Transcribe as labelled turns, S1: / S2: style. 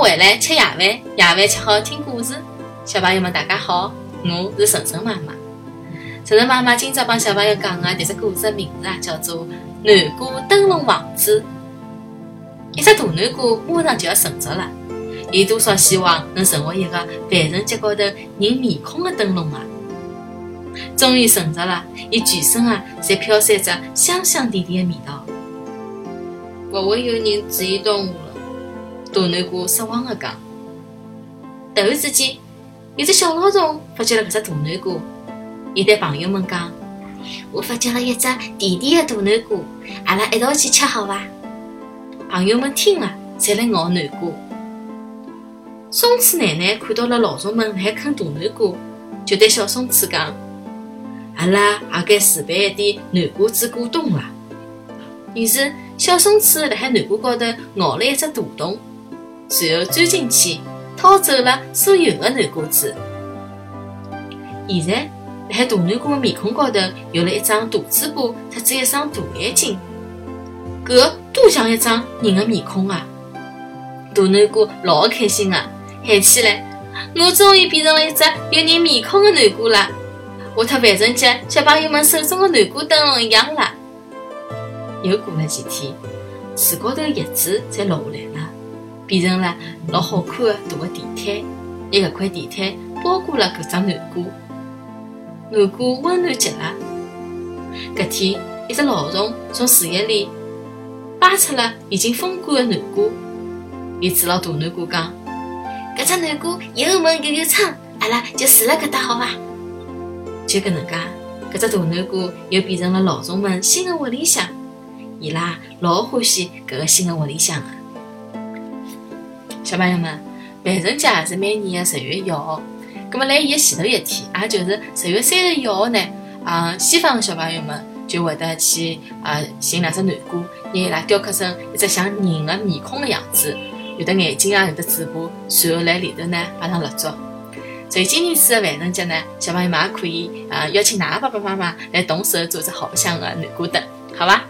S1: 回来吃夜饭，夜饭吃好听故事。小朋友们，大家好，我是晨晨妈妈。晨晨妈妈今朝帮小朋友讲的迭只故事的名字啊，叫做《南瓜灯笼王子》。一只大南瓜马上就要成熟了，伊多少希望能成为一个万圣节高头人面孔的灯笼啊！终于成熟了，伊全身啊，侪飘散着香香甜甜的味道。
S2: 勿会有人注意到我了。
S1: 大南瓜失望地讲。突然之间，有只小老鼠发觉了搿只大南瓜，伊对朋友们讲：“
S3: 我发觉了一只甜甜的大南瓜，阿拉一道去吃好伐？”
S1: 朋友们听了，侪来咬南瓜。松鼠奶奶看到了老鼠们海啃大南瓜，就对小松鼠讲：“阿拉也该自备一点南瓜子果冻了。”于是，小松鼠辣海南瓜高头咬了一只大洞，随后钻进去，掏走了所有的南瓜子。现在，辣海大南瓜的面孔高头有了一张大嘴巴，特子一双大眼睛，搿多像一张人的面孔啊！大南瓜老开心啊，喊起来：“我终于变成了一只有人面孔的南瓜了，我特万圣节小朋友们手中的南瓜灯笼一样了。”又过了几天，树高头叶子侪落下来了，变成了老好看的大个地毯。一个块地毯包裹了搿只南瓜，南瓜温暖极了。搿天，一只老虫从树叶里扒出了已经风干的南瓜，伊指牢大南瓜讲：“
S3: 搿只南瓜又闷又有撑，阿拉就住辣搿搭好伐？”
S1: 就搿能介，搿只大南瓜又变成了老虫们新的窝里向。伊拉老欢喜搿个新的屋里向的。小朋友们，万圣节是每年的十月一号。那么在伊的前头一天，也就是十月三十一号呢，啊，西方的小朋友们就会得去啊寻两只南瓜，拿伊拉雕刻成一只像人的面孔的样子，有的眼睛啊，有的嘴巴，随后辣里头呢摆上蜡烛。所以今年次的万圣节呢，小朋友们也可以啊邀请㑚爸爸妈妈来动手做只好白相的南瓜灯，好伐？